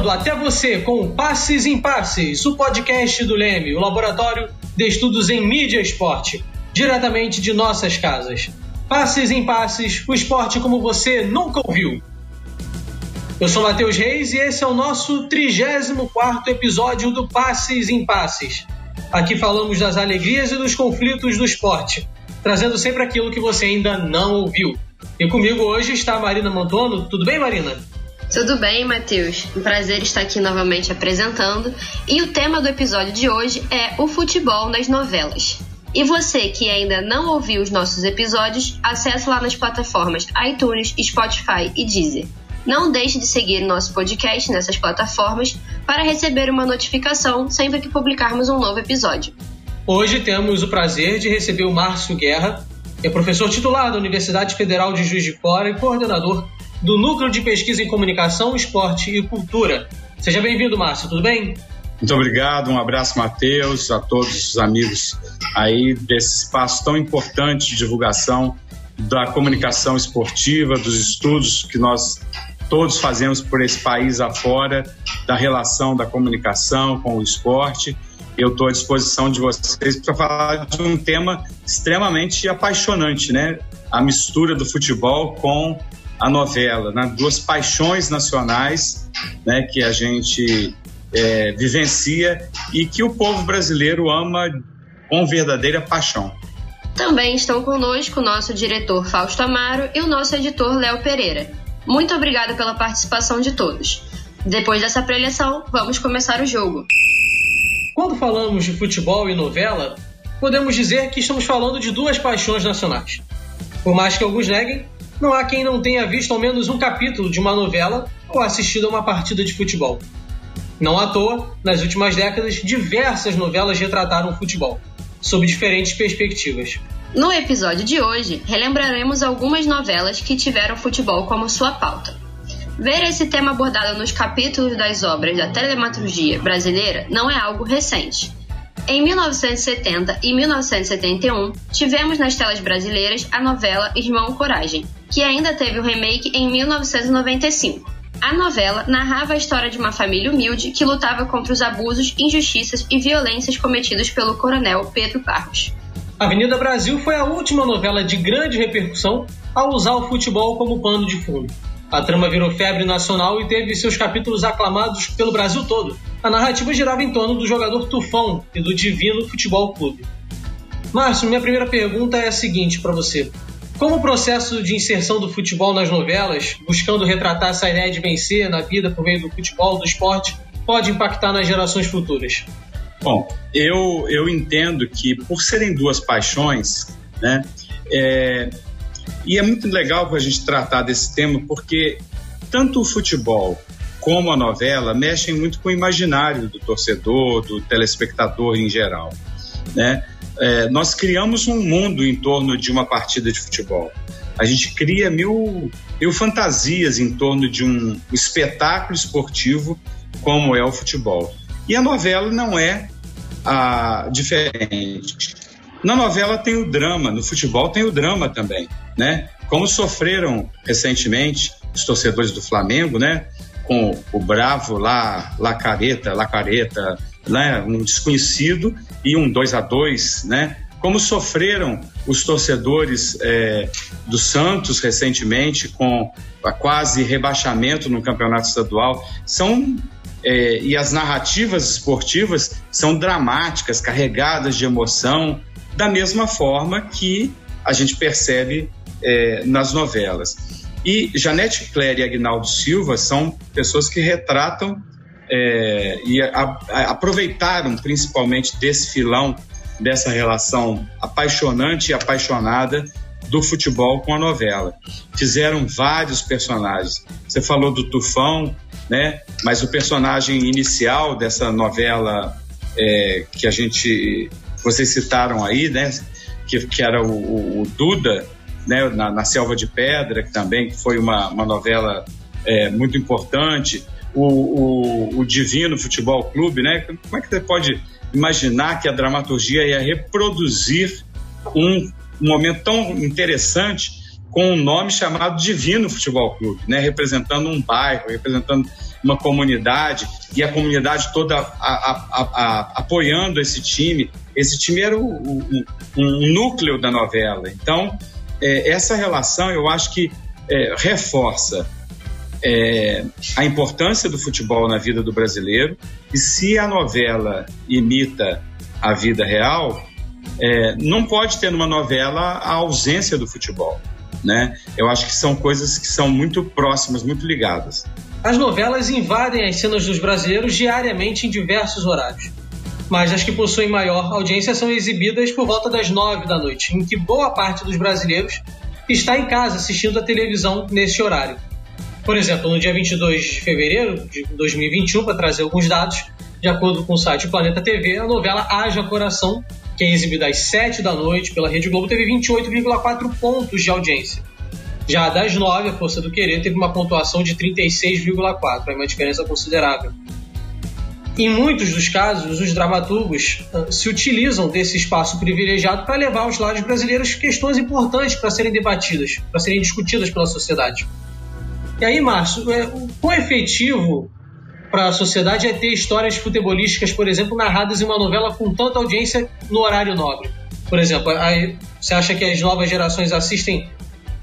Chegando até você com Passes em Passes, o podcast do Leme, o laboratório de estudos em mídia e esporte, diretamente de nossas casas. Passes em Passes, o esporte como você nunca ouviu. Eu sou Matheus Reis e esse é o nosso 34 episódio do Passes em Passes. Aqui falamos das alegrias e dos conflitos do esporte, trazendo sempre aquilo que você ainda não ouviu. E comigo hoje está a Marina Montono. Tudo bem, Marina? Tudo bem, Matheus? Um prazer estar aqui novamente apresentando. E o tema do episódio de hoje é o futebol nas novelas. E você que ainda não ouviu os nossos episódios, acesse lá nas plataformas iTunes, Spotify e Deezer. Não deixe de seguir nosso podcast nessas plataformas para receber uma notificação sempre que publicarmos um novo episódio. Hoje temos o prazer de receber o Márcio Guerra, que é professor titular da Universidade Federal de Juiz de Fora e coordenador do Núcleo de Pesquisa em Comunicação, Esporte e Cultura. Seja bem-vindo, Márcio, tudo bem? Muito obrigado, um abraço, Matheus, a todos os amigos aí desse espaço tão importante de divulgação da comunicação esportiva, dos estudos que nós todos fazemos por esse país afora, da relação da comunicação com o esporte. Eu estou à disposição de vocês para falar de um tema extremamente apaixonante, né? A mistura do futebol com a novela, né? duas paixões nacionais né, que a gente é, vivencia e que o povo brasileiro ama com verdadeira paixão. Também estão conosco o nosso diretor Fausto Amaro e o nosso editor Léo Pereira. Muito obrigado pela participação de todos. Depois dessa preleção, vamos começar o jogo. Quando falamos de futebol e novela, podemos dizer que estamos falando de duas paixões nacionais. Por mais que alguns neguem, não há quem não tenha visto ao menos um capítulo de uma novela ou assistido a uma partida de futebol. Não à toa, nas últimas décadas, diversas novelas retrataram o futebol, sob diferentes perspectivas. No episódio de hoje, relembraremos algumas novelas que tiveram futebol como sua pauta. Ver esse tema abordado nos capítulos das obras da telematurgia brasileira não é algo recente. Em 1970 e 1971, tivemos nas telas brasileiras a novela Irmão Coragem, que ainda teve o remake em 1995. A novela narrava a história de uma família humilde que lutava contra os abusos, injustiças e violências cometidos pelo coronel Pedro Barros. Avenida Brasil foi a última novela de grande repercussão ao usar o futebol como pano de fundo. A trama virou febre nacional e teve seus capítulos aclamados pelo Brasil todo. A narrativa girava em torno do jogador Tufão e do Divino Futebol Clube. Márcio, minha primeira pergunta é a seguinte para você. Como o processo de inserção do futebol nas novelas, buscando retratar essa ideia de vencer na vida por meio do futebol, do esporte, pode impactar nas gerações futuras? Bom, eu, eu entendo que por serem duas paixões, né, é, e é muito legal a gente tratar desse tema porque tanto o futebol como a novela mexem muito com o imaginário do torcedor, do telespectador em geral. Né? É, nós criamos um mundo em torno de uma partida de futebol. A gente cria mil, mil fantasias em torno de um espetáculo esportivo como é o futebol. E a novela não é diferente. Na novela tem o drama, no futebol tem o drama também, né? Como sofreram recentemente os torcedores do Flamengo, né? Com o bravo lá, Lacareta, Lacareta, né? Um desconhecido e um 2 a 2 né? Como sofreram os torcedores é, do Santos recentemente com a quase rebaixamento no campeonato estadual, são é, e as narrativas esportivas são dramáticas, carregadas de emoção, da mesma forma que a gente percebe é, nas novelas. E Janete Claire e Agnaldo Silva são pessoas que retratam é, e a, a, aproveitaram principalmente desse filão, dessa relação apaixonante e apaixonada do futebol com a novela. Fizeram vários personagens. Você falou do Tufão, né? Mas o personagem inicial dessa novela é, que a gente vocês citaram aí, né? Que, que era o, o, o Duda, né? Na, na, Selva de Pedra, que também foi uma, uma novela é, muito importante. O, o, o, Divino Futebol Clube, né? Como é que você pode imaginar que a dramaturgia ia reproduzir um, momento tão interessante com um nome chamado Divino Futebol Clube, né? representando um bairro, representando uma comunidade e a comunidade toda a, a, a, apoiando esse time. Esse time era o, o, um núcleo da novela. Então, é, essa relação eu acho que é, reforça é, a importância do futebol na vida do brasileiro e se a novela imita a vida real, é, não pode ter numa novela a ausência do futebol. Né? Eu acho que são coisas que são muito próximas, muito ligadas. As novelas invadem as cenas dos brasileiros diariamente em diversos horários. Mas as que possuem maior audiência são exibidas por volta das nove da noite, em que boa parte dos brasileiros está em casa assistindo a televisão nesse horário. Por exemplo, no dia 22 de fevereiro de 2021, para trazer alguns dados, de acordo com o site Planeta TV, a novela Haja Coração, que é exibida às 7 da noite pela Rede Globo, teve 28,4 pontos de audiência. Já das 9, a Força do Querer, teve uma pontuação de 36,4, é uma diferença considerável. Em muitos dos casos, os dramaturgos uh, se utilizam desse espaço privilegiado para levar aos lados brasileiros questões importantes para serem debatidas, para serem discutidas pela sociedade. E aí, Márcio, é, o quão efetivo para a sociedade é ter histórias futebolísticas, por exemplo, narradas em uma novela com tanta audiência no horário nobre? Por exemplo, aí, você acha que as novas gerações assistem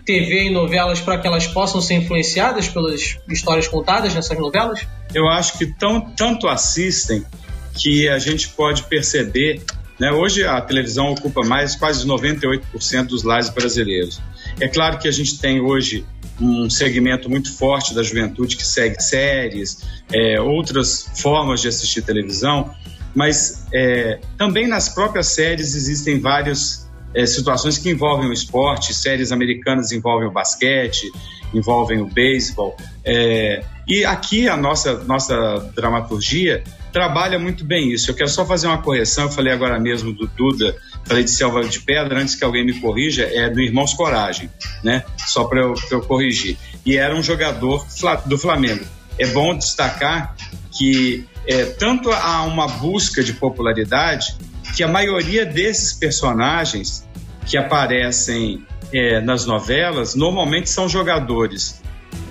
TV e novelas para que elas possam ser influenciadas pelas histórias contadas nessas novelas? Eu acho que tão, tanto assistem que a gente pode perceber. Né, hoje a televisão ocupa mais quase 98% dos lares brasileiros. É claro que a gente tem hoje um segmento muito forte da juventude que segue séries, é, outras formas de assistir televisão, mas é, também nas próprias séries existem várias é, situações que envolvem o esporte, séries americanas envolvem o basquete, envolvem o beisebol. É, e aqui a nossa, nossa dramaturgia trabalha muito bem isso. Eu quero só fazer uma correção, eu falei agora mesmo do Duda, falei de Selva de Pedra, antes que alguém me corrija, é do Irmãos Coragem, né? Só para eu, eu corrigir. E era um jogador do Flamengo. É bom destacar que é, tanto há uma busca de popularidade que a maioria desses personagens que aparecem é, nas novelas normalmente são jogadores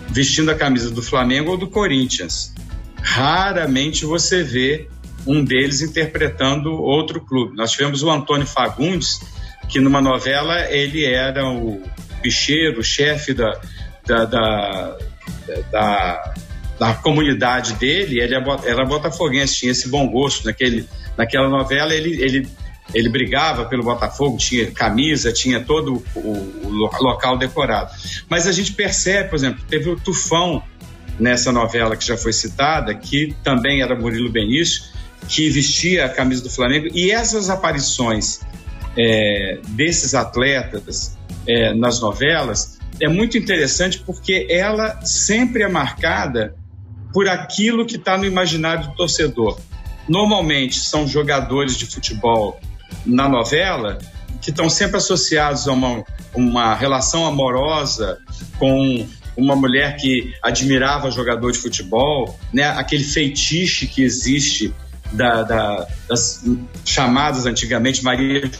vestindo a camisa do Flamengo ou do Corinthians. Raramente você vê um deles interpretando outro clube. Nós tivemos o Antônio Fagundes, que numa novela ele era o bicheiro, o chefe da, da, da, da, da comunidade dele, ele era botafoguense, tinha esse bom gosto. Naquele, naquela novela ele, ele, ele brigava pelo Botafogo, tinha camisa, tinha todo o, o local decorado. Mas a gente percebe, por exemplo, teve o Tufão nessa novela que já foi citada, que também era Murilo Benício, que vestia a camisa do Flamengo. E essas aparições é, desses atletas é, nas novelas é muito interessante porque ela sempre é marcada por aquilo que está no imaginário do torcedor. Normalmente são jogadores de futebol na novela que estão sempre associados a uma, uma relação amorosa com uma mulher que admirava jogador de futebol, né? aquele feitiço que existe da, da, das chamadas antigamente Maria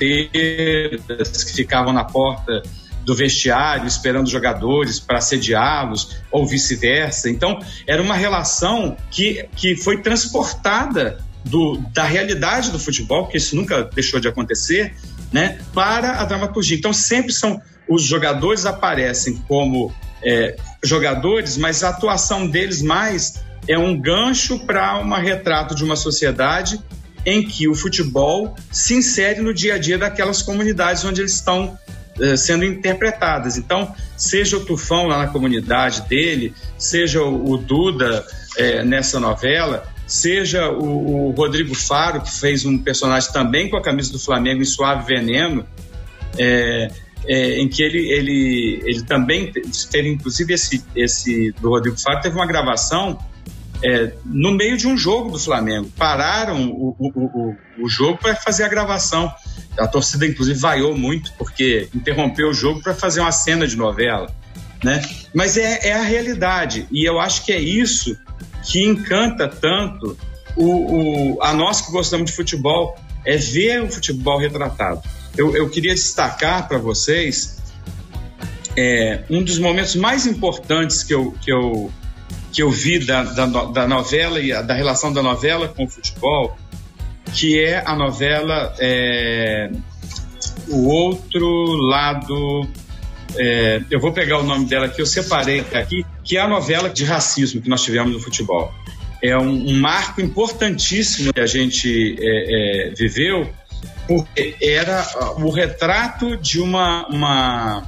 Chuteiras, que ficavam na porta do vestiário esperando jogadores para sediá-los ou vice-versa. Então, era uma relação que, que foi transportada do, da realidade do futebol, porque isso nunca deixou de acontecer, né, para a dramaturgia. Então, sempre são os jogadores aparecem como é, jogadores, mas a atuação deles mais é um gancho para um retrato de uma sociedade em que o futebol se insere no dia a dia daquelas comunidades onde eles estão eh, sendo interpretadas. Então, seja o Tufão lá na comunidade dele, seja o, o Duda eh, nessa novela, seja o, o, Rodrigo Faro, que fez um personagem também com a camisa do Flamengo em Suave Veneno, é, é, em que ele, ele, ele também teve, inclusive, esse, esse do Rodrigo Faro, teve uma gravação é, no meio de um jogo do Flamengo. Pararam o, o, o, o jogo para fazer a gravação. A torcida, inclusive, vaiou muito, porque interrompeu o jogo para fazer uma cena de novela. Né? Mas é, é, a realidade. E eu acho que é isso que encanta tanto o, o, a nós que gostamos de futebol, é ver o futebol retratado. Eu, eu queria destacar para vocês é, um dos momentos mais importantes que eu, que eu, que eu vi da, da, da novela e da relação da novela com o futebol, que é a novela é, O Outro Lado. É, eu vou pegar o nome dela aqui, eu separei aqui, que é a novela de racismo que nós tivemos no futebol. É um, um marco importantíssimo que a gente é, é viveu, porque era o retrato de uma, uma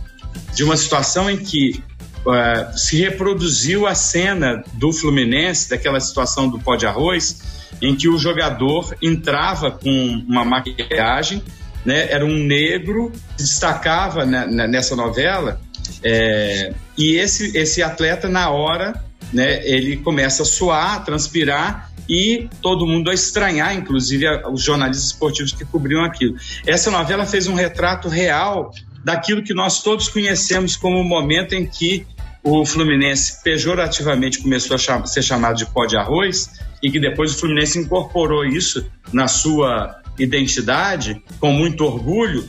de uma situação em que uh, se reproduziu a cena do Fluminense, daquela situação do pó de arroz, em que o jogador entrava com uma maquiagem, né, era um negro, se destacava né, nessa novela, é, e esse, esse atleta, na hora, né, ele começa a suar, a transpirar, e todo mundo a estranhar, inclusive os jornalistas esportivos que cobriam aquilo. Essa novela fez um retrato real daquilo que nós todos conhecemos como o momento em que o Fluminense pejorativamente começou a ser chamado de pó de arroz e que depois o Fluminense incorporou isso na sua identidade com muito orgulho,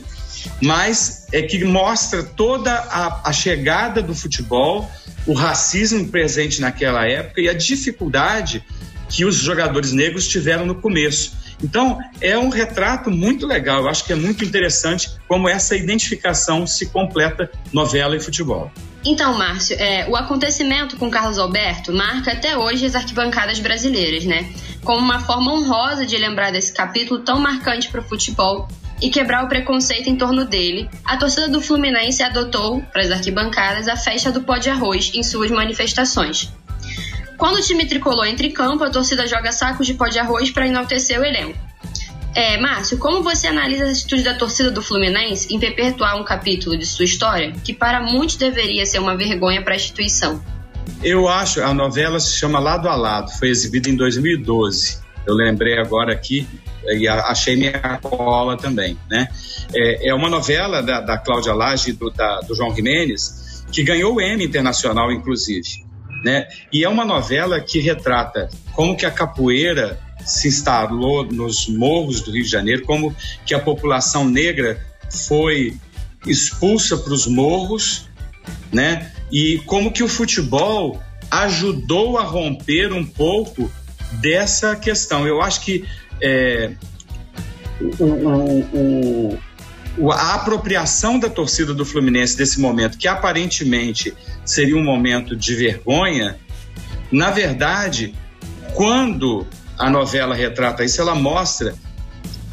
mas é que mostra toda a, a chegada do futebol, o racismo presente naquela época e a dificuldade que os jogadores negros tiveram no começo. Então, é um retrato muito legal. Eu acho que é muito interessante como essa identificação se completa novela e futebol. Então, Márcio, é, o acontecimento com Carlos Alberto marca até hoje as arquibancadas brasileiras, né? Como uma forma honrosa de lembrar desse capítulo tão marcante para o futebol e quebrar o preconceito em torno dele, a torcida do Fluminense adotou, para as arquibancadas, a festa do pó de arroz em suas manifestações. Quando o time tricolor entra em campo, a torcida joga sacos de pó de arroz para enaltecer o elenco. É, Márcio, como você analisa a atitude da torcida do Fluminense em perpetuar um capítulo de sua história que para muitos deveria ser uma vergonha para a instituição? Eu acho, a novela se chama Lado a Lado, foi exibida em 2012. Eu lembrei agora aqui e achei minha cola também, né? É, é uma novela da, da Cláudia Lage e do, da, do João Jimenez que ganhou o Emmy Internacional, inclusive né? E é uma novela que retrata como que a capoeira se instalou nos morros do Rio de Janeiro, como que a população negra foi expulsa para os morros, né? E como que o futebol ajudou a romper um pouco dessa questão. Eu acho que é, o, o, o, a apropriação da torcida do Fluminense desse momento, que aparentemente seria um momento de vergonha, na verdade, quando a novela retrata isso, ela mostra.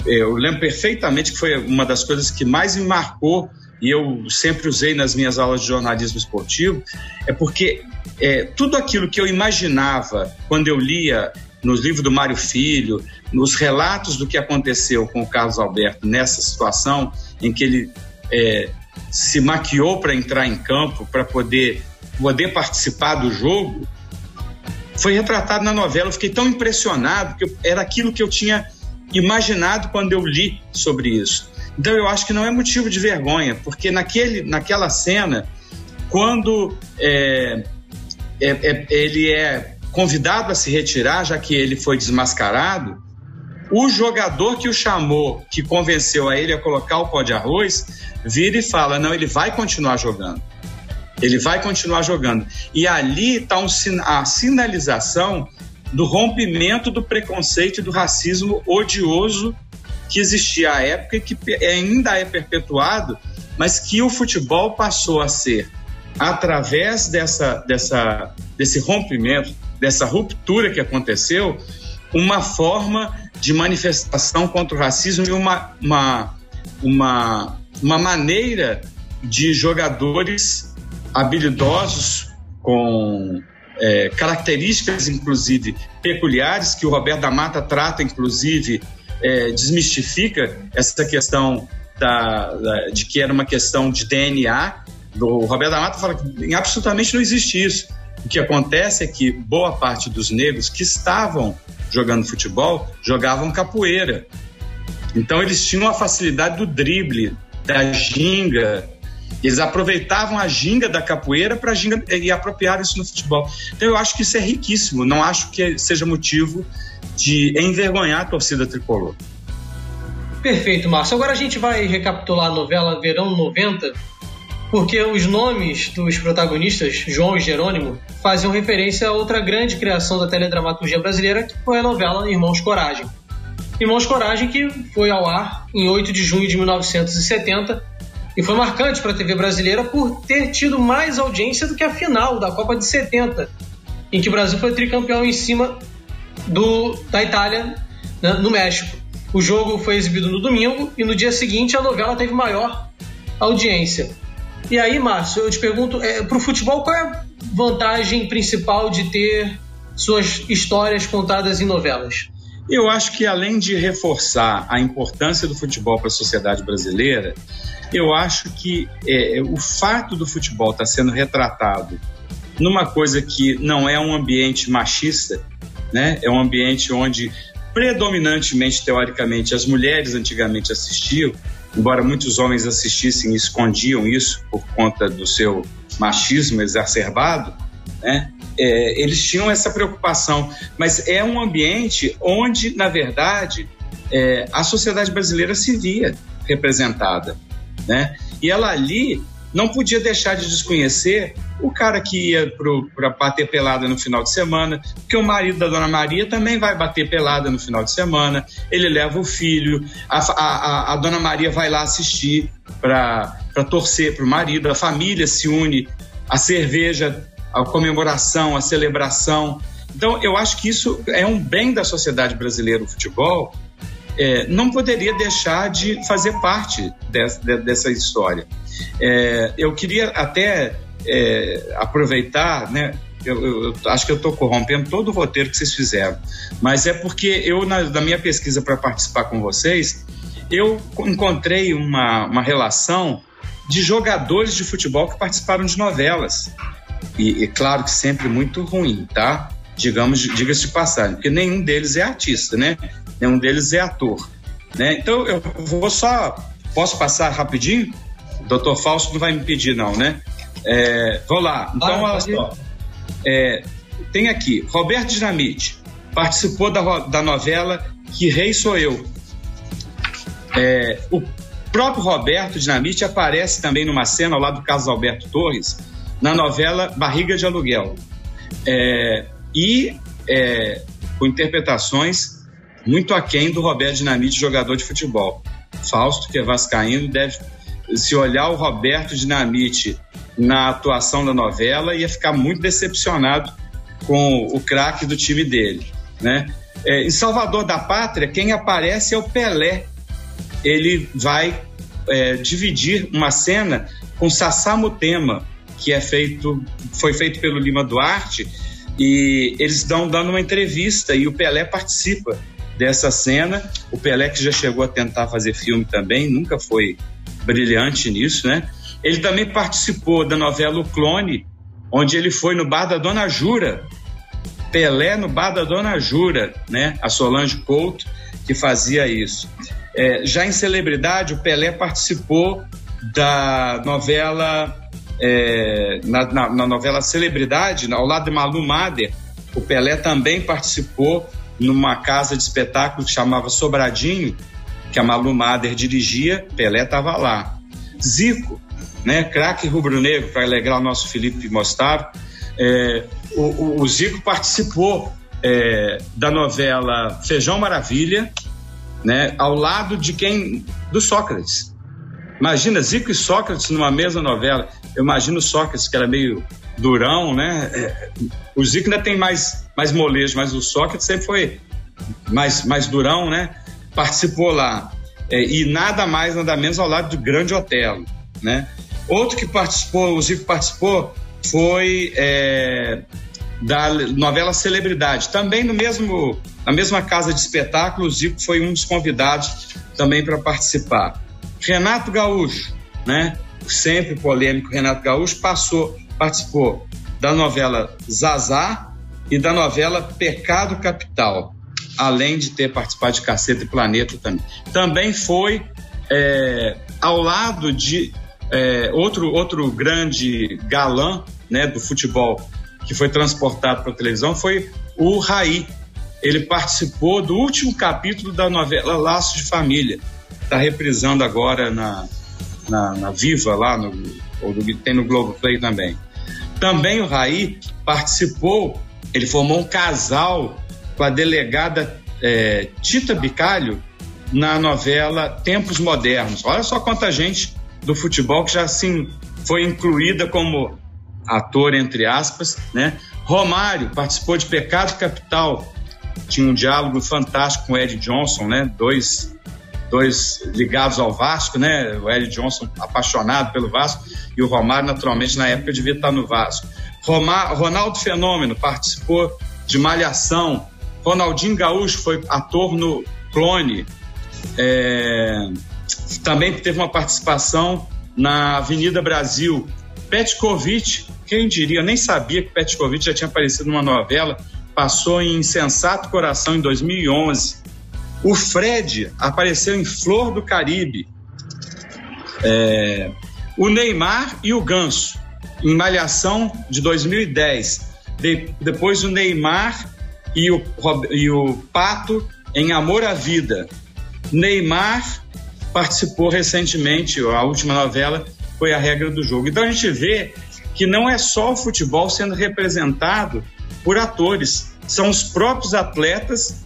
É, eu lembro perfeitamente que foi uma das coisas que mais me marcou e eu sempre usei nas minhas aulas de jornalismo esportivo, é porque é, tudo aquilo que eu imaginava quando eu lia nos livros do Mário Filho, nos relatos do que aconteceu com o Carlos Alberto nessa situação, em que ele é, se maquiou para entrar em campo, para poder, poder participar do jogo, foi retratado na novela. Eu fiquei tão impressionado, que era aquilo que eu tinha imaginado quando eu li sobre isso. Então eu acho que não é motivo de vergonha, porque naquele, naquela cena, quando é, é, é, ele é convidado a se retirar, já que ele foi desmascarado, o jogador que o chamou, que convenceu a ele a colocar o pó de arroz, vira e fala: não, ele vai continuar jogando. Ele vai continuar jogando. E ali está um, a sinalização do rompimento do preconceito e do racismo odioso que existia à época e que ainda é perpetuado, mas que o futebol passou a ser, através dessa, dessa, desse rompimento, dessa ruptura que aconteceu, uma forma de manifestação contra o racismo e uma, uma, uma, uma maneira de jogadores habilidosos com é, características, inclusive, peculiares, que o Roberto da Mata trata, inclusive, é, desmistifica essa questão da, da, de que era uma questão de DNA. O Roberto da Mata fala que absolutamente não existe isso. O que acontece é que boa parte dos negros que estavam jogando futebol jogavam capoeira. Então eles tinham a facilidade do drible, da ginga. Eles aproveitavam a ginga da capoeira para ginga e apropriaram isso no futebol. Então eu acho que isso é riquíssimo. Não acho que seja motivo de envergonhar a torcida tricolor. Perfeito, Márcio. Agora a gente vai recapitular a novela Verão 90 porque os nomes dos protagonistas, João e Jerônimo, faziam referência a outra grande criação da teledramaturgia brasileira, que foi a novela Irmãos Coragem. Irmãos Coragem, que foi ao ar em 8 de junho de 1970 e foi marcante para a TV brasileira por ter tido mais audiência do que a final da Copa de 70, em que o Brasil foi tricampeão em cima do, da Itália né, no México. O jogo foi exibido no domingo e no dia seguinte a novela teve maior audiência. E aí, Márcio, eu te pergunto, é, para o futebol, qual é a vantagem principal de ter suas histórias contadas em novelas? Eu acho que além de reforçar a importância do futebol para a sociedade brasileira, eu acho que é, o fato do futebol estar tá sendo retratado numa coisa que não é um ambiente machista, né? É um ambiente onde predominantemente, teoricamente, as mulheres antigamente assistiam, embora muitos homens assistissem e escondiam isso por conta do seu machismo exacerbado, né? É, eles tinham essa preocupação, mas é um ambiente onde, na verdade, é, a sociedade brasileira se via representada, né? E ela ali não podia deixar de desconhecer o cara que ia para bater pelada no final de semana, porque o marido da Dona Maria também vai bater pelada no final de semana, ele leva o filho, a, a, a Dona Maria vai lá assistir para torcer para o marido, a família se une, a cerveja, a comemoração, a celebração. Então, eu acho que isso é um bem da sociedade brasileira, o futebol, é, não poderia deixar de fazer parte dessa, dessa história. É, eu queria até é, aproveitar, né? Eu, eu, acho que eu estou corrompendo todo o roteiro que vocês fizeram, mas é porque eu, na, na minha pesquisa para participar com vocês, eu encontrei uma, uma relação de jogadores de futebol que participaram de novelas. E, claro que sempre muito ruim, tá? Digamos, diga-se de passagem, porque nenhum deles é artista, né? Nenhum deles é ator. Né? Então eu vou só. Posso passar rapidinho? O doutor Fausto não vai me pedir, não, né? É, vou lá. Então, olha só. É, tem aqui, Roberto Dinamite participou da, da novela Que Rei Sou Eu. É, o próprio Roberto Dinamite aparece também numa cena ao lado do Carlos Alberto Torres, na novela Barriga de Aluguel. É, e é, com interpretações muito aquém do Roberto Dinamite, jogador de futebol. Fausto, que é vascaíno, deve se olhar o Roberto Dinamite na atuação da novela, ia ficar muito decepcionado com o craque do time dele, né? É, em Salvador da Pátria, quem aparece é o Pelé. Ele vai é, dividir uma cena com Sassá Mutema, que é feito, foi feito pelo Lima Duarte, e eles estão dando uma entrevista e o Pelé participa dessa cena. O Pelé que já chegou a tentar fazer filme também, nunca foi brilhante nisso, né? Ele também participou da novela O Clone, onde ele foi no bar da Dona Jura. Pelé no bar da Dona Jura, né? A Solange Couto que fazia isso. É, já em celebridade, o Pelé participou da novela é, na, na, na, novela Celebridade, ao lado de Malu Mader, o Pelé também participou numa casa de espetáculo que chamava Sobradinho, que a Malu Mader dirigia, Pelé estava lá. Zico, né, craque rubro-negro, para alegrar o nosso Felipe Mostaro, é, o, o, o, Zico participou é, da novela Feijão Maravilha, né, ao lado de quem? Do Sócrates. Imagina Zico e Sócrates numa mesma novela. Eu imagino Sócrates, que era meio durão, né? É, o Zico ainda tem mais, mais molejo, mas o Sócrates sempre foi mais, mais durão, né? Participou lá. É, e nada mais, nada menos ao lado do Grande Otelo, né? Outro que participou, o Zico participou, foi é, da novela Celebridade. Também no mesmo, na mesma casa de espetáculo, o Zico foi um dos convidados também para participar. Renato Gaúcho, né? Sempre polêmico, Renato Gaúcho passou, participou da novela Zazá e da novela Pecado Capital, além de ter participado de Caceta e Planeta também. Também foi é, ao lado de é, outro, outro grande galã né, do futebol que foi transportado para a televisão foi o Raí. Ele participou do último capítulo da novela Laços de Família. Está reprisando agora na, na, na, Viva, lá no, ou do tem no Globoplay também. Também o Raí participou, ele formou um casal com a delegada é, Tita Bicalho na novela Tempos Modernos. Olha só quanta gente do futebol que já assim foi incluída como ator, entre aspas, né? Romário participou de Pecado Capital, tinha um diálogo fantástico com o Ed Johnson, né? Dois, dois ligados ao Vasco, né? O Ed Johnson apaixonado pelo Vasco e o Romário, naturalmente, na época devia estar no Vasco. Romar, Ronaldo Fenômeno participou de Malhação. Ronaldinho Gaúcho foi ator no Clone. É, também teve uma participação na Avenida Brasil. Petkovic, quem diria, eu nem sabia que Petkovic já tinha aparecido numa novela, passou em Sensato Coração em 2011. O Fred apareceu em Flor do Caribe. É, o Neymar e o Ganso, em Malhação de 2010. De, depois o Neymar e o, e o Pato em Amor à Vida. Neymar participou recentemente, a última novela foi a regra do jogo. Então a gente vê que não é só o futebol sendo representado por atores, são os próprios atletas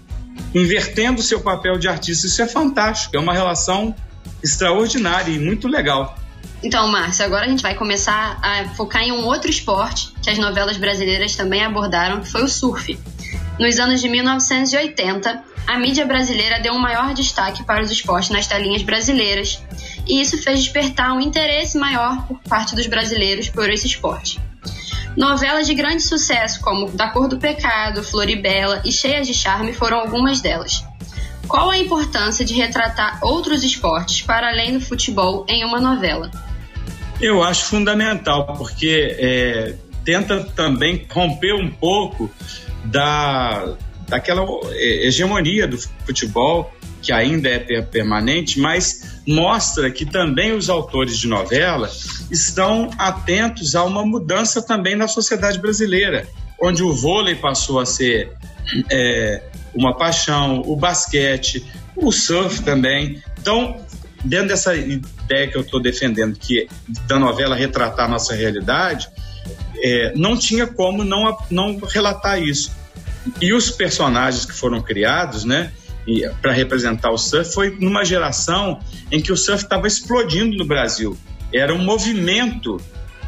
invertendo seu papel de artista. Isso é fantástico, é uma relação extraordinária e muito legal. Então, Márcio, agora a gente vai começar a focar em um outro esporte que as novelas brasileiras também abordaram, que foi o surf. Nos anos de 1980, a mídia brasileira deu um maior destaque para os esportes nas telinhas brasileiras, e isso fez despertar um interesse maior por parte dos brasileiros por esse esporte. Novelas de grande sucesso, como Da Cor do Pecado, Floribela e Cheias de Charme, foram algumas delas. Qual a importância de retratar outros esportes para além do futebol em uma novela? Eu acho fundamental, porque é, tenta também romper um pouco da, daquela é, hegemonia do futebol, que ainda é permanente, mas mostra que também os autores de novela estão atentos a uma mudança também na sociedade brasileira, onde o vôlei passou a ser é, uma paixão, o basquete, o surf também. Então, dentro dessa ideia que eu estou defendendo, que da novela retratar a nossa realidade, é, não tinha como não, não relatar isso. E os personagens que foram criados, né, para representar o surf, foi numa geração em que o surf estava explodindo no Brasil. Era um movimento,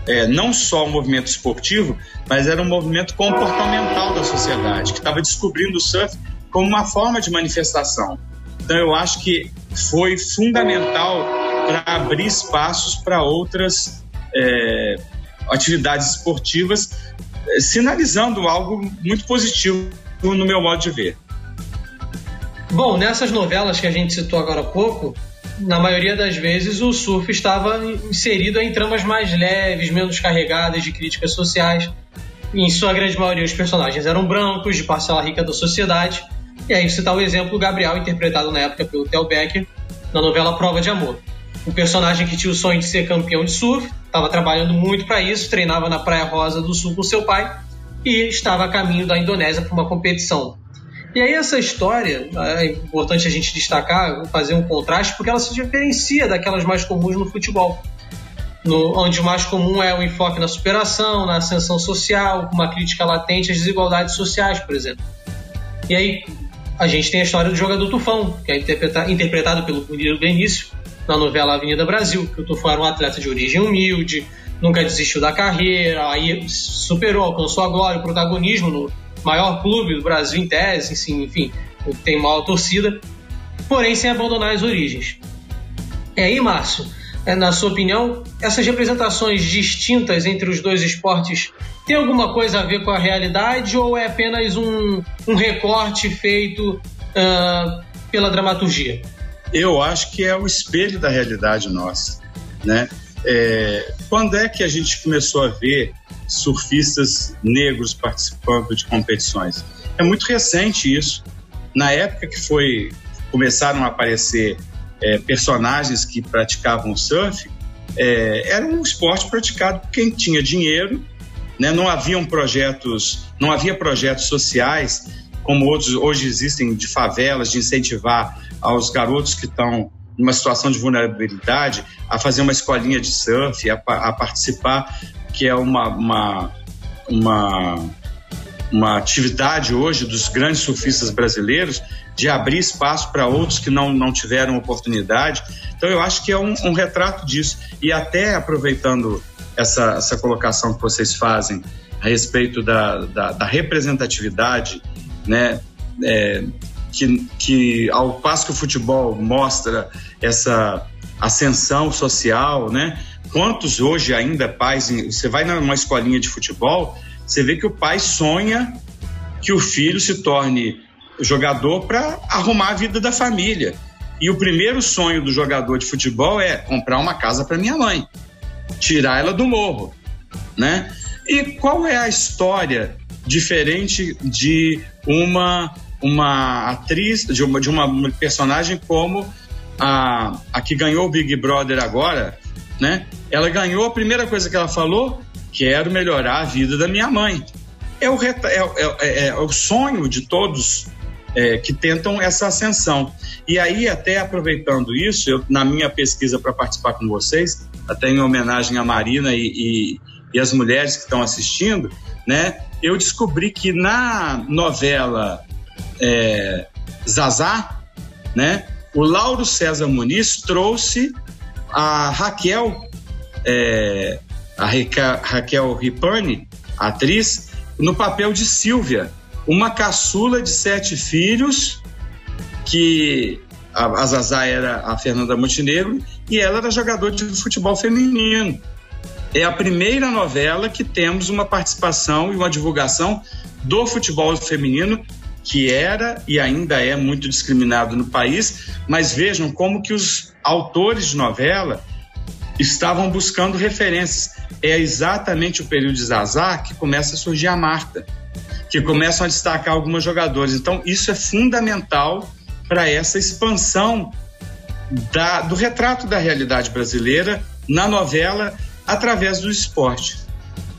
é, não só um movimento esportivo, mas era um movimento comportamental da sociedade, que estava descobrindo o surf como uma forma de manifestação. Então, eu acho que foi fundamental para abrir espaços para outras é, atividades esportivas, é, sinalizando algo muito positivo no meu modo de ver. Bom, nessas novelas que a gente citou agora há pouco, na maioria das vezes o surf estava inserido em tramas mais leves, menos carregadas de críticas sociais. Em sua grande maioria, os personagens eram brancos, de parcela rica da sociedade. E aí citar o exemplo Gabriel, interpretado na época pelo Theo Becker, na novela Prova de Amor. Um personagem que tinha o sonho de ser campeão de surf, estava trabalhando muito para isso, treinava na Praia Rosa do Sul com seu pai e estava a caminho da Indonésia para uma competição. E aí essa história, é importante a gente destacar, fazer um contraste, porque ela se diferencia daquelas mais comuns no futebol. No, onde o mais comum é o enfoque na superação, na ascensão social, uma crítica latente às desigualdades sociais, por exemplo. E aí a gente tem a história do jogador Tufão, que é interpretado pelo Murilo Benício na novela Avenida Brasil, que o Tufão era um atleta de origem humilde, nunca desistiu da carreira, aí superou, alcançou a glória, o protagonismo no maior clube do Brasil em tese, assim, enfim, tem maior torcida, porém sem abandonar as origens. E aí, Márcio, é, na sua opinião, essas representações distintas entre os dois esportes têm alguma coisa a ver com a realidade ou é apenas um, um recorte feito uh, pela dramaturgia? Eu acho que é o espelho da realidade nossa, né? É, quando é que a gente começou a ver surfistas negros participando de competições? É muito recente isso. Na época que foi começaram a aparecer é, personagens que praticavam surf, é, era um esporte praticado por quem tinha dinheiro, né? não haviam projetos, não havia projetos sociais como outros hoje existem de favelas, de incentivar aos garotos que estão numa situação de vulnerabilidade, a fazer uma escolinha de surf, a, a participar, que é uma, uma, uma, uma atividade hoje dos grandes surfistas brasileiros, de abrir espaço para outros que não, não tiveram oportunidade. Então, eu acho que é um, um retrato disso. E até aproveitando essa, essa colocação que vocês fazem a respeito da, da, da representatividade, né? É, que, que ao passo que o futebol mostra essa ascensão social, né? Quantos hoje ainda pais, você vai numa escolinha de futebol, você vê que o pai sonha que o filho se torne jogador para arrumar a vida da família. E o primeiro sonho do jogador de futebol é comprar uma casa para minha mãe, tirar ela do morro, né? E qual é a história diferente de uma uma atriz, de uma, de uma personagem como a, a que ganhou o Big Brother agora, né? Ela ganhou, a primeira coisa que ela falou, quero melhorar a vida da minha mãe. É o, é, é, é, é o sonho de todos é, que tentam essa ascensão. E aí, até aproveitando isso, eu, na minha pesquisa para participar com vocês, até em homenagem a Marina e, e, e as mulheres que estão assistindo, né? Eu descobri que na novela é, Zazá, né? O Lauro César Muniz trouxe a Raquel, é, a Raquel Ripani, atriz, no papel de Silvia, uma caçula de sete filhos, que a, a Zazá era a Fernanda Montenegro e ela era jogadora de futebol feminino. É a primeira novela que temos uma participação e uma divulgação do futebol feminino que era e ainda é muito discriminado no país, mas vejam como que os autores de novela estavam buscando referências. É exatamente o período de Zazá que começa a surgir a Marta, que começam a destacar alguns jogadores. Então, isso é fundamental para essa expansão da, do retrato da realidade brasileira na novela através do esporte.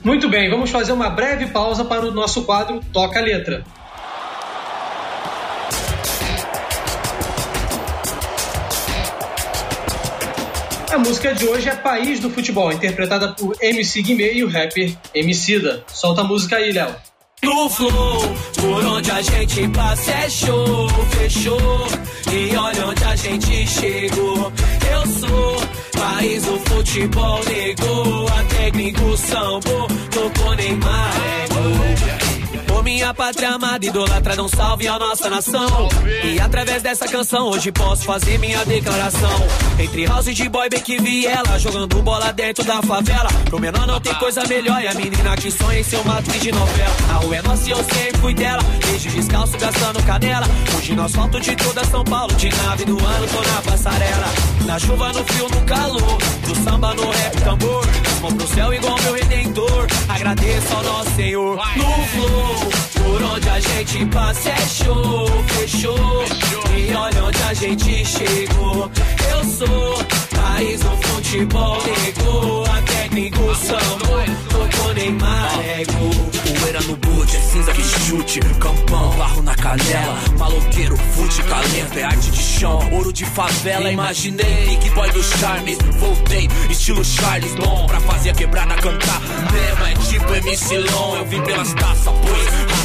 Muito bem, vamos fazer uma breve pausa para o nosso quadro Toca a Letra. A música de hoje é País do Futebol, interpretada por MC Guimê e o rapper Emicida. Solta a música aí, Léo. No flow, por onde a gente passa é show, fechou. E olha onde a gente chegou. Eu sou país do futebol, negou. Técnico tocou Neymar, é minha pátria amada, idolatra, não salve a nossa nação. E através dessa canção, hoje posso fazer minha declaração. Entre house de boy, bem que vi ela, jogando bola dentro da favela. Pro menor não tem coisa melhor, e a menina que sonha em ser uma atriz de novela. A rua é nossa e eu sempre fui dela. Desde descalço, gastando canela. Hoje no asfalto de toda São Paulo, de nave do ano, tô na passarela. Na chuva, no frio, no calor. Do samba, no rap, tambor. Mão pro céu igual meu redentor. Agradeço ao nosso Senhor. No flow. Por onde a gente passa é show, fechou. E olha onde a gente chegou. Eu sou país do futebol, negou. Chute. Campão, barro na canela. Maloqueiro, fute, talento, é arte de chão. Ouro de favela, imaginei. Big boy do charme, voltei. Estilo Charles Long, pra fazer a quebrada cantar. Mesmo é tipo MC Long. Eu vim pelas taças, pois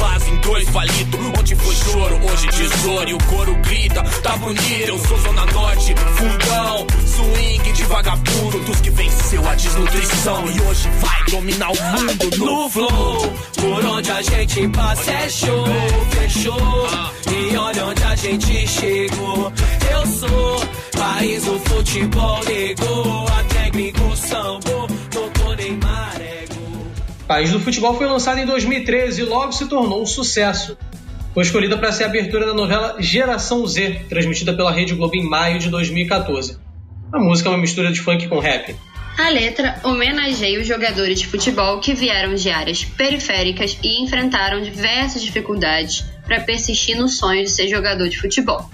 base em dois falido. Onde foi choro, hoje tesouro. E o coro grita, tá bonito. Eu sou Zona Norte, fundão. Swing de vagabundo, dos que venceu a desnutrição. E hoje vai dominar o mundo no, no flow. Por onde a gente passa é show, fechou. E olha onde a gente chegou. Eu sou país do futebol, negou. A técnico sambo, tocou Neymar. País do Futebol foi lançado em 2013 e logo se tornou um sucesso. Foi escolhida para ser a abertura da novela Geração Z, transmitida pela Rede Globo em maio de 2014. A música é uma mistura de funk com rap. A letra homenageia os jogadores de futebol que vieram de áreas periféricas e enfrentaram diversas dificuldades para persistir no sonho de ser jogador de futebol.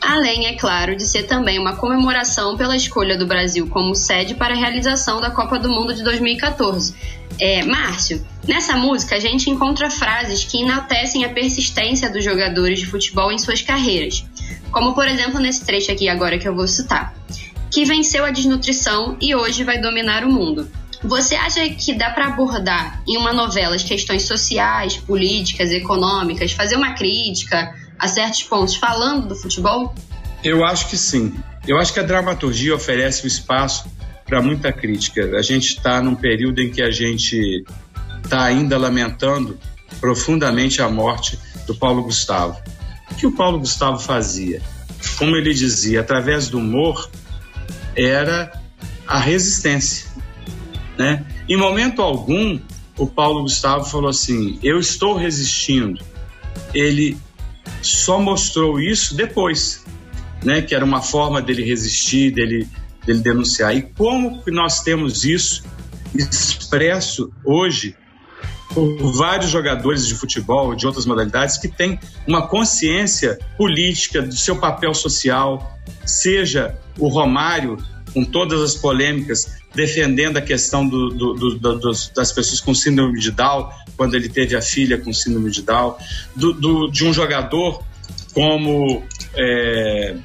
Além, é claro, de ser também uma comemoração pela escolha do Brasil como sede para a realização da Copa do Mundo de 2014, É, Márcio, nessa música a gente encontra frases que enaltecem a persistência dos jogadores de futebol em suas carreiras, como por exemplo nesse trecho aqui agora que eu vou citar, que venceu a desnutrição e hoje vai dominar o mundo. Você acha que dá para abordar em uma novela as questões sociais, políticas, econômicas, fazer uma crítica a certos pontos falando do futebol? Eu acho que sim. Eu acho que a dramaturgia oferece o espaço para muita crítica. A gente está num período em que a gente está ainda lamentando profundamente a morte do Paulo Gustavo. O que o Paulo Gustavo fazia? Como ele dizia, através do humor, era a resistência. Né? Em momento algum, o Paulo Gustavo falou assim: Eu estou resistindo. Ele só mostrou isso depois, né? que era uma forma dele resistir, dele, dele denunciar. E como que nós temos isso expresso hoje por vários jogadores de futebol, de outras modalidades, que têm uma consciência política do seu papel social, seja o Romário, com todas as polêmicas, defendendo a questão do, do, do, das pessoas com síndrome de Down, quando ele teve a filha com síndrome de Down, de um jogador como é,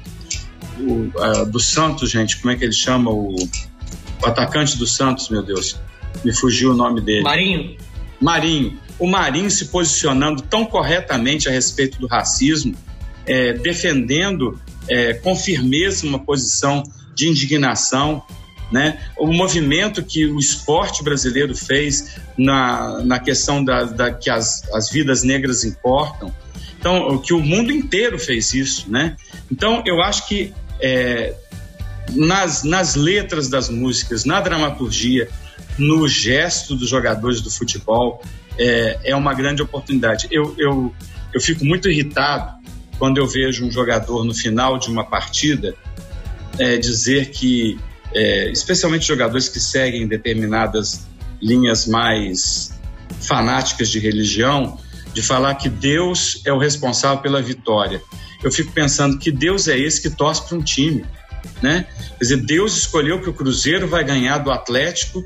o, a, do Santos, gente, como é que ele chama? O, o, atacante do Santos, meu Deus, me fugiu o nome dele. Marinho. Marinho. O Marinho se posicionando tão corretamente a respeito do racismo, é, defendendo é, com firmeza uma posição de indignação, né? O movimento que o esporte brasileiro fez na, na questão da, da que as, as vidas negras importam. Então, que o mundo inteiro fez isso, né? Então, eu acho que é, nas, nas letras das músicas, na dramaturgia, no gesto dos jogadores do futebol, é, é uma grande oportunidade. Eu, eu, eu fico muito irritado quando eu vejo um jogador no final de uma partida é, dizer que, é, especialmente jogadores que seguem determinadas linhas mais fanáticas de religião, de falar que Deus é o responsável pela vitória. Eu fico pensando que Deus é esse que torce para um time, né? Quer dizer, Deus escolheu que o Cruzeiro vai ganhar do Atlético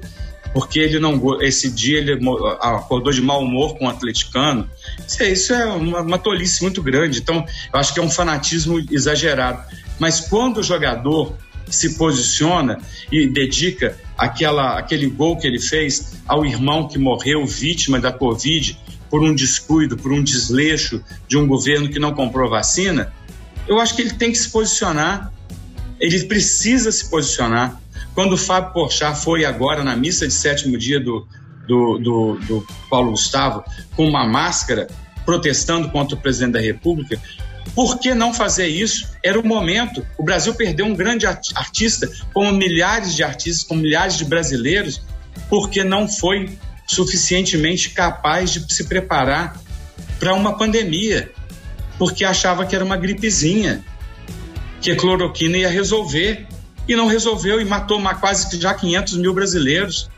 porque ele não esse dia ele acordou de mau humor com o atleticano. Isso é, isso é uma, uma tolice muito grande. Então, eu acho que é um fanatismo exagerado. Mas quando o jogador se posiciona e dedica aquela, aquele gol que ele fez ao irmão que morreu vítima da Covid por um descuido, por um desleixo de um governo que não comprou vacina, eu acho que ele tem que se posicionar. Ele precisa se posicionar. Quando o Fábio Porchat foi agora na missa de sétimo dia do, do, do, do Paulo Gustavo com uma máscara protestando contra o presidente da República, por que não fazer isso? Era o momento. O Brasil perdeu um grande artista, como milhares de artistas, como milhares de brasileiros, porque não foi suficientemente capaz de se preparar para uma pandemia, porque achava que era uma gripezinha, que a cloroquina ia resolver. E não resolveu e matou quase já 500 mil brasileiros.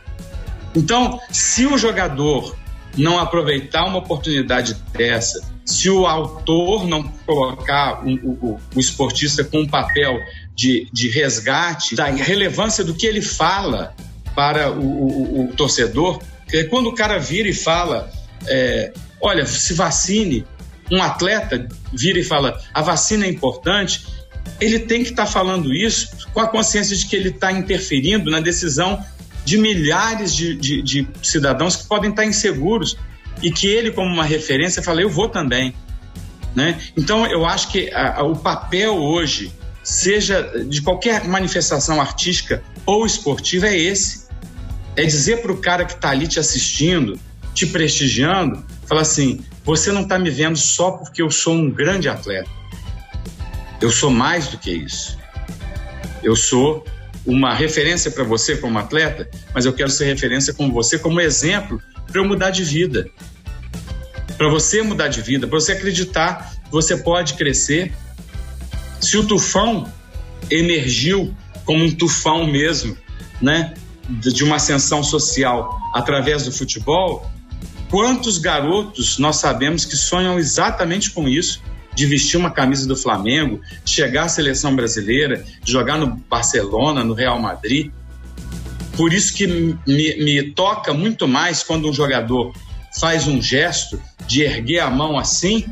Então, se o jogador não aproveitar uma oportunidade dessa, se o autor não colocar um, o, o, esportista com um papel de, de resgate da relevância do que ele fala para o, o, o torcedor, quando o cara vira e fala, é, olha, se vacine, um atleta vira e fala, a vacina é importante, ele tem que estar tá falando isso com a consciência de que ele está interferindo na decisão de milhares de, de, de cidadãos que podem estar inseguros e que ele, como uma referência, fala: eu vou também. Né? Então, eu acho que a, a, o papel hoje, seja de qualquer manifestação artística ou esportiva, é esse: é dizer para o cara que está ali te assistindo, te prestigiando, falar assim: você não está me vendo só porque eu sou um grande atleta. Eu sou mais do que isso. Eu sou uma referência para você como atleta, mas eu quero ser referência com você como exemplo para eu mudar de vida. Para você mudar de vida, para você acreditar que você pode crescer. Se o tufão emergiu como um tufão mesmo, né, de uma ascensão social através do futebol, quantos garotos nós sabemos que sonham exatamente com isso? de vestir uma camisa do Flamengo, chegar à seleção brasileira, jogar no Barcelona, no Real Madrid. Por isso que me, me toca muito mais quando um jogador faz um gesto de erguer a mão assim,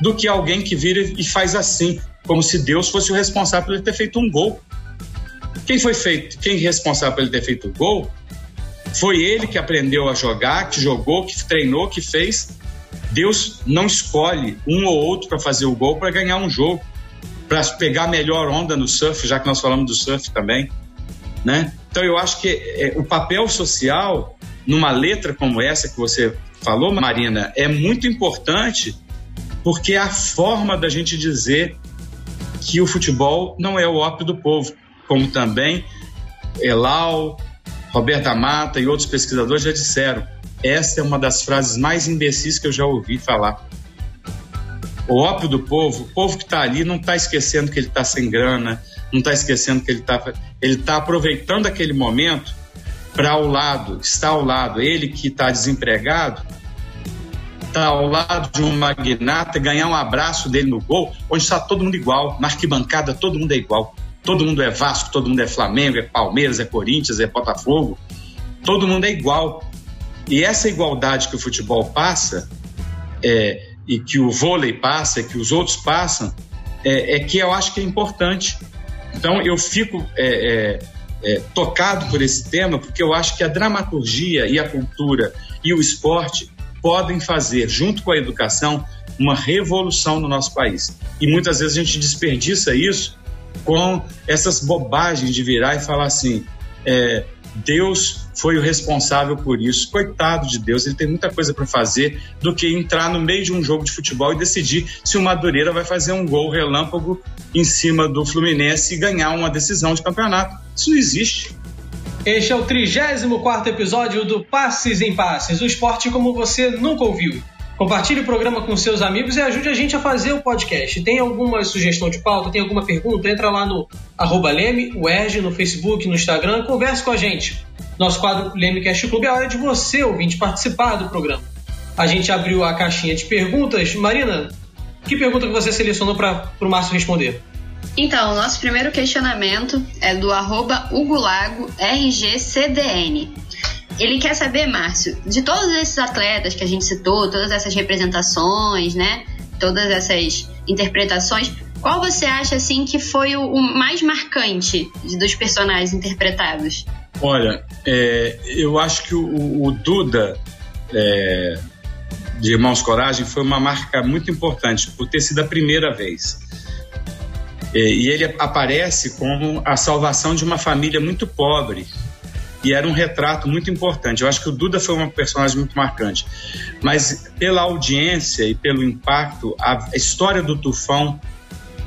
do que alguém que vira e faz assim, como se Deus fosse o responsável por ele ter feito um gol. Quem foi feito, quem responsável por ele ter feito o gol foi ele que aprendeu a jogar, que jogou, que treinou, que fez. Deus não escolhe um ou outro para fazer o gol para ganhar um jogo, para pegar a melhor onda no surf, já que nós falamos do surf também, né? Então eu acho que é, o papel social numa letra como essa que você falou, Marina, é muito importante porque é a forma da gente dizer que o futebol não é o ópio do povo, como também Elal, Roberta Mata e outros pesquisadores já disseram. Essa é uma das frases mais imbecis que eu já ouvi falar. O ópio do povo, o povo que está ali não está esquecendo que ele está sem grana, não está esquecendo que ele está ele tá aproveitando aquele momento para ao lado, está ao lado, ele que está desempregado, está ao lado de um magnata, ganhar um abraço dele no gol, onde está todo mundo igual, na arquibancada todo mundo é igual. Todo mundo é Vasco, todo mundo é Flamengo, é Palmeiras, é Corinthians, é Botafogo. Todo mundo é igual. E essa igualdade que o futebol passa, é, e que o vôlei passa, que os outros passam, é, é que eu acho que é importante. Então eu fico é, é é, tocado por esse tema, porque eu acho que a dramaturgia e a cultura e o esporte podem fazer, junto com a educação, uma revolução no nosso país. E muitas vezes a gente desperdiça isso com essas bobagens de virar e falar assim: é, Deus foi o responsável por isso. Coitado de Deus, ele tem muita coisa para fazer do que entrar no meio de um jogo de futebol e decidir se o Madureira vai fazer um gol relâmpago em cima do Fluminense e ganhar uma decisão de campeonato. Isso não existe. Este é o 34 episódio do Passes em Passes, o esporte como você nunca ouviu. Compartilhe o programa com seus amigos e ajude a gente a fazer o podcast. Tem alguma sugestão de pauta, tem alguma pergunta? Entra lá no arroba Leme, no Facebook, no Instagram, converse com a gente. Nosso quadro Lemecast Clube é a hora de você, ouvinte, participar do programa. A gente abriu a caixinha de perguntas. Marina, que pergunta que você selecionou para o Márcio responder? Então, o nosso primeiro questionamento é do arroba RGCDN. Ele quer saber, Márcio, de todos esses atletas que a gente citou, todas essas representações, né? Todas essas interpretações, qual você acha assim que foi o, mais marcante dos personagens interpretados? Olha, é, eu acho que o, o Duda é, de Irmãos Coragem foi uma marca muito importante por ter sido a primeira vez. É, e ele aparece como a salvação de uma família muito pobre e era um retrato muito importante. Eu acho que o Duda foi uma personagem muito marcante, mas pela audiência e pelo impacto, a história do Tufão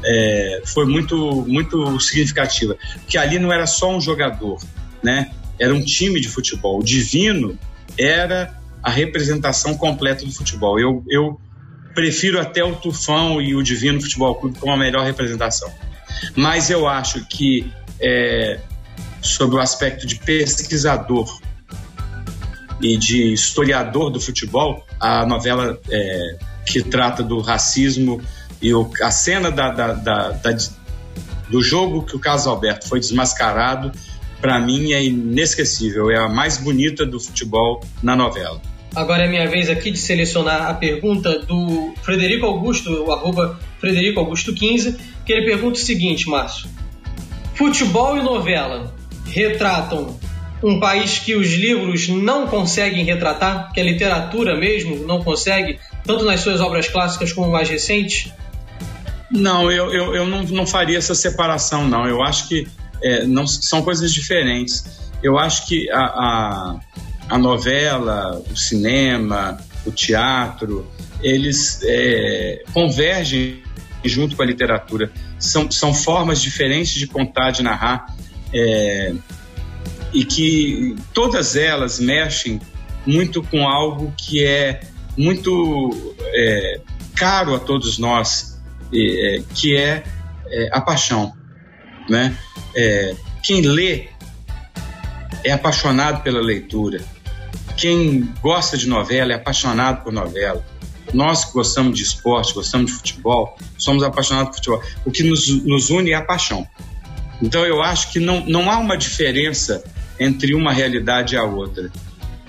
é, foi muito muito significativa, porque ali não era só um jogador, né? Era um time de futebol. O Divino era a representação completa do futebol. Eu, eu prefiro até o Tufão e o Divino Futebol Clube como a melhor representação. Mas eu acho que é, sobre o aspecto de pesquisador e de historiador do futebol, a novela é, que trata do racismo e o, a cena da, da, da, do jogo que o Carlos Alberto foi desmascarado, para mim é inesquecível, é a mais bonita do futebol na novela. Agora é minha vez aqui de selecionar a pergunta do Frederico Augusto, o arroba Frederico Augusto 15, que ele pergunta o seguinte, Márcio. Futebol e novela retratam um país que os livros não conseguem retratar, que a literatura mesmo não consegue, tanto nas suas obras clássicas como mais recentes? Não, eu, eu, eu não, não faria essa separação, não. Eu acho que é, não, são coisas diferentes. Eu acho que a, a, a novela, o cinema, o teatro, eles é, convergem junto com a literatura. São, são formas diferentes de contar, de narrar é, e que todas elas mexem muito com algo que é muito é, caro a todos nós, é, que é, é, a paixão. Né? É, quem lê é apaixonado pela leitura. Quem gosta de novela é apaixonado por novela. Nós que gostamos de esporte, gostamos de futebol, somos apaixonados por futebol. O que nos, nos une é a paixão. Então eu acho que não, não há uma diferença entre uma realidade e a outra.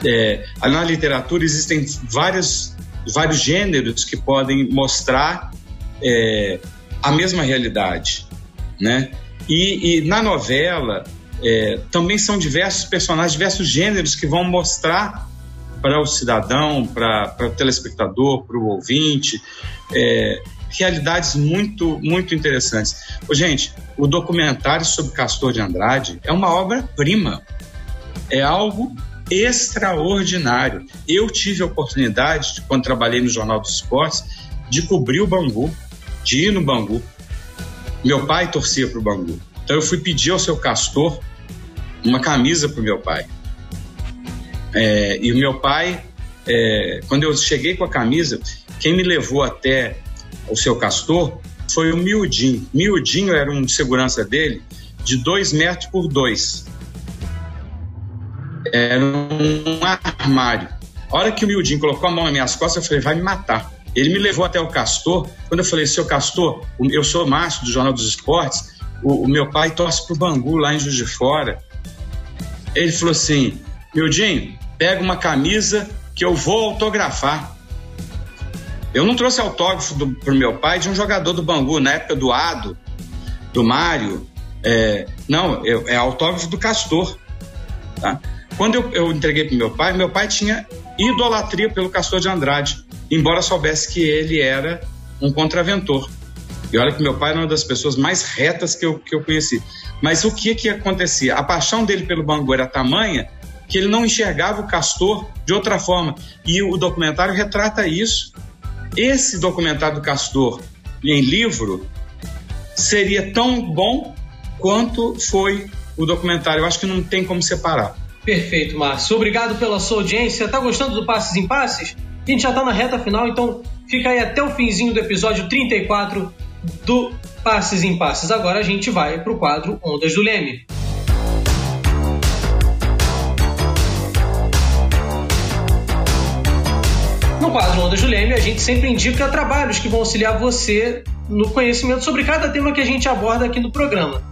É, na literatura existem vários, vários gêneros que podem mostrar é, a mesma realidade, né? E, e na novela é, também são diversos personagens, diversos gêneros que vão mostrar para o cidadão, para o telespectador, para o ouvinte, é, realidades muito, muito interessantes. Ô, gente, o documentário sobre Castor de Andrade é uma obra-prima. É algo extraordinário. Eu tive a oportunidade, quando trabalhei no Jornal dos Esportes, de cobrir o Bangu, de ir no Bangu. Meu pai torcia para o Bangu. Então eu fui pedir ao seu Castor uma camisa para o meu pai. É, e o meu pai, é, quando eu cheguei com a camisa, quem me levou até o seu Castor foi o Miudinho. Miudinho era um de segurança dele de dois metros por dois. Era um armário. A hora que o Miudinho colocou a mão nas minhas costas, eu falei, vai me matar. Ele me levou até o Castor. Quando eu falei, seu Castor, eu sou Márcio do Jornal dos Esportes, o, o meu pai torce pro Bangu lá em Juiz de Fora. Ele falou assim, Miudinho, pega uma camisa que eu vou autografar. Eu não trouxe autógrafo do, pro meu pai de um jogador do Bangu, na época do Ado, do Mário. É, não, eu, é autógrafo do Castor. Tá? Quando eu, eu entreguei pro meu pai, meu pai tinha idolatria pelo Castor de Andrade, embora soubesse que ele era um contraventor. E olha que meu pai era uma das pessoas mais retas que eu, que eu conheci. Mas o que que acontecia? A paixão dele pelo Bangu era tamanha que ele não enxergava o Castor de outra forma. E o documentário retrata isso. Esse documentário do Castor em livro seria tão bom quanto foi o documentário. Eu acho que não tem como separar. Perfeito, Márcio. Obrigado pela sua audiência. Tá gostando do Passes em Passes? A gente já tá na reta final, então fica aí até o finzinho do episódio 34 do Passes em Passes. Agora a gente vai pro quadro Ondas do Leme. No quadro Ondas do a gente sempre indica trabalhos que vão auxiliar você no conhecimento sobre cada tema que a gente aborda aqui no programa.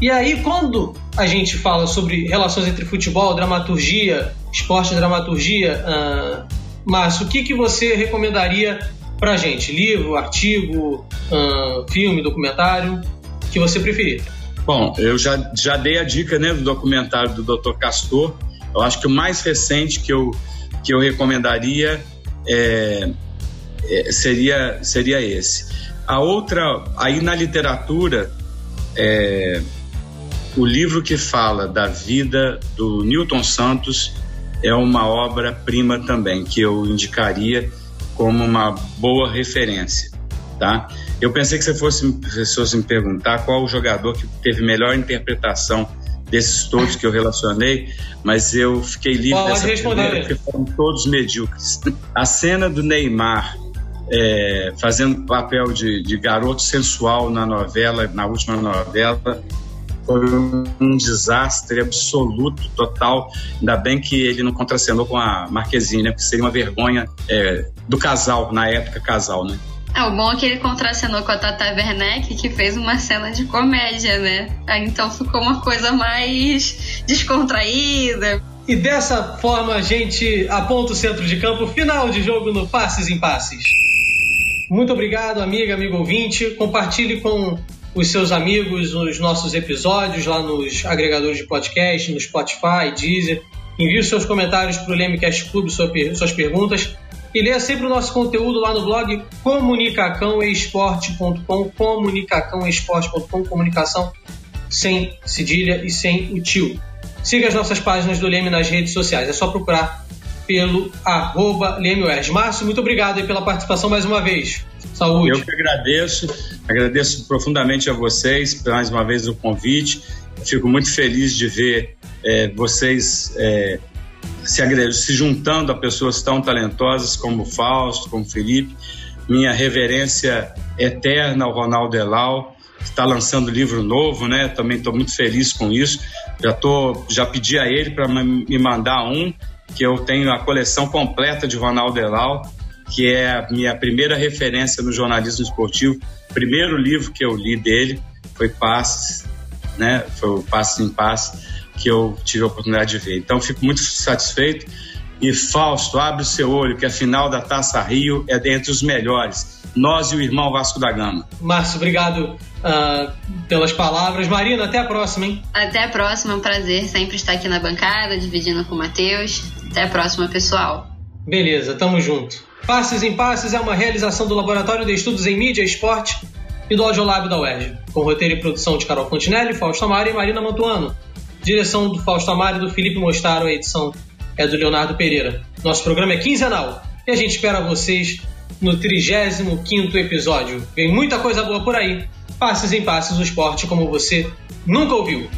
E aí, quando a gente fala sobre relações entre futebol, dramaturgia, esporte e dramaturgia, uh, Márcio, o que, que você recomendaria pra gente? Livro, artigo, uh, filme, documentário, que você preferir? Bom, eu já, já dei a dica né, do documentário do Dr. Castor. Eu acho que o mais recente que eu, que eu recomendaria é, é, seria, seria esse. A outra, aí na literatura, é, o livro que fala da vida do Newton Santos é uma obra-prima também, que eu indicaria como uma boa referência, tá? Eu pensei que você fosse, você fosse me perguntar qual o jogador que teve melhor interpretação desses todos que eu relacionei, mas eu fiquei livre Pode dessa responder. porque foram todos medíocres. A cena do Neymar é, fazendo papel de, de garoto sensual na novela, na última novela, foi um desastre absoluto, total. Ainda bem que ele não contracenou com a Marquezine, né? Porque seria uma vergonha é, do casal, na época casal, né? É, o bom é que ele contracenou com a Tata Werneck, que fez uma cena de comédia, né? Aí então ficou uma coisa mais descontraída. E dessa forma a gente aponta o centro de campo, final de jogo no Passes em Passes. Muito obrigado, amiga, amigo ouvinte. Compartilhe com os seus amigos os nossos episódios lá nos agregadores de podcast, no Spotify, Deezer. Envie os seus comentários para o Lemecast Clube, suas perguntas. E leia sempre o nosso conteúdo lá no blog comunicacãoesporte.com, comunicacãoesporte.com, comunicação sem cedilha e sem o tio. Siga as nossas páginas do Leme nas redes sociais. É só procurar pelo arroba Márcio, muito obrigado pela participação mais uma vez. Saúde. Eu que agradeço, agradeço profundamente a vocês mais uma vez o convite. Fico muito feliz de ver é, vocês é, se, se juntando a pessoas tão talentosas como Fausto, como Felipe. Minha reverência eterna ao Ronaldo Elal, que está lançando livro novo, né? Também estou muito feliz com isso. Já, tô, já pedi a ele para me mandar um que eu tenho a coleção completa de Ronaldo Elal, que é a minha primeira referência no jornalismo esportivo. Primeiro livro que eu li dele foi Passes, né? Foi o Passes em Passes. Que eu tive a oportunidade de ver. Então, fico muito satisfeito. E Fausto, abre o seu olho, que a final da Taça Rio é entre os melhores. Nós e o irmão Vasco da Gama. Márcio, obrigado uh, pelas palavras. Marina, até a próxima, hein? Até a próxima, é um prazer sempre estar aqui na bancada, dividindo com o Matheus. Até a próxima, pessoal. Beleza, tamo junto. Passes em Passes é uma realização do Laboratório de Estudos em Mídia e Esporte e do Audiolab da UERJ, com roteiro e produção de Carol Continelli, Fausto Amari e Marina Mantuano. Direção do Fausto Amari e do Felipe Mostaro, a edição é do Leonardo Pereira. Nosso programa é quinzenal e a gente espera vocês no 35 episódio. Vem muita coisa boa por aí. Passes em passes o esporte como você nunca ouviu.